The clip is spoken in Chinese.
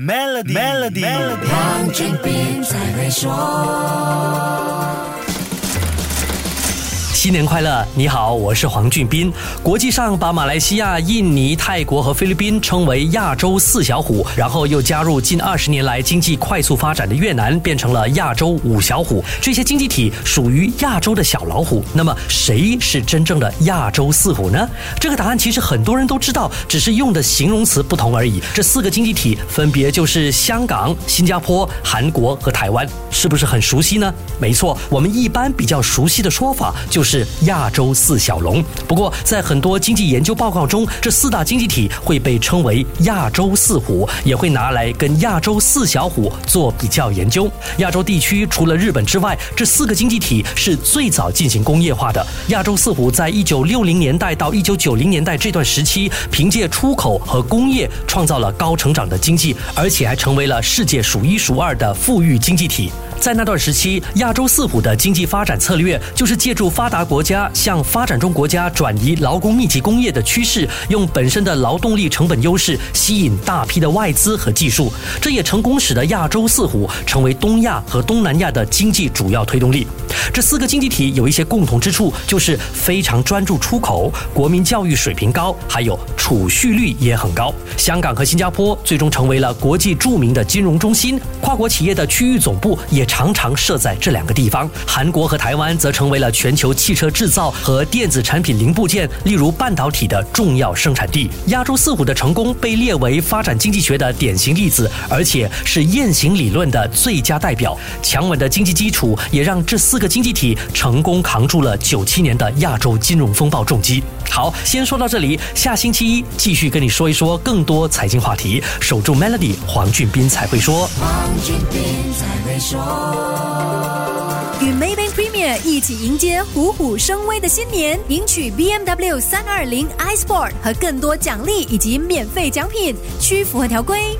Melody，Melody，黄俊斌才会说。新年快乐！你好，我是黄俊斌。国际上把马来西亚、印尼、泰国和菲律宾称为亚洲四小虎，然后又加入近二十年来经济快速发展的越南，变成了亚洲五小虎。这些经济体属于亚洲的小老虎。那么，谁是真正的亚洲四虎呢？这个答案其实很多人都知道，只是用的形容词不同而已。这四个经济体分别就是香港、新加坡、韩国和台湾，是不是很熟悉呢？没错，我们一般比较熟悉的说法就是。是亚洲四小龙。不过，在很多经济研究报告中，这四大经济体会被称为亚洲四虎，也会拿来跟亚洲四小虎做比较研究。亚洲地区除了日本之外，这四个经济体是最早进行工业化的。亚洲四虎在一九六零年代到一九九零年代这段时期，凭借出口和工业创造了高成长的经济，而且还成为了世界数一数二的富裕经济体。在那段时期，亚洲四虎的经济发展策略就是借助发达国家向发展中国家转移劳工密集工业的趋势，用本身的劳动力成本优势吸引大批的外资和技术。这也成功使得亚洲四虎成为东亚和东南亚的经济主要推动力。这四个经济体有一些共同之处，就是非常专注出口，国民教育水平高，还有储蓄率也很高。香港和新加坡最终成为了国际著名的金融中心，跨国企业的区域总部也。常常设在这两个地方。韩国和台湾则成为了全球汽车制造和电子产品零部件，例如半导体的重要生产地。亚洲四虎的成功被列为发展经济学的典型例子，而且是雁行理论的最佳代表。强稳的经济基础也让这四个经济体成功扛住了九七年的亚洲金融风暴重击。好，先说到这里，下星期一继续跟你说一说更多财经话题。守住 Melody，黄俊斌才会说。与 Maybank Premier 一起迎接虎虎生威的新年，赢取 BMW 三二零 iSport 和更多奖励以及免费奖品，需符合条规。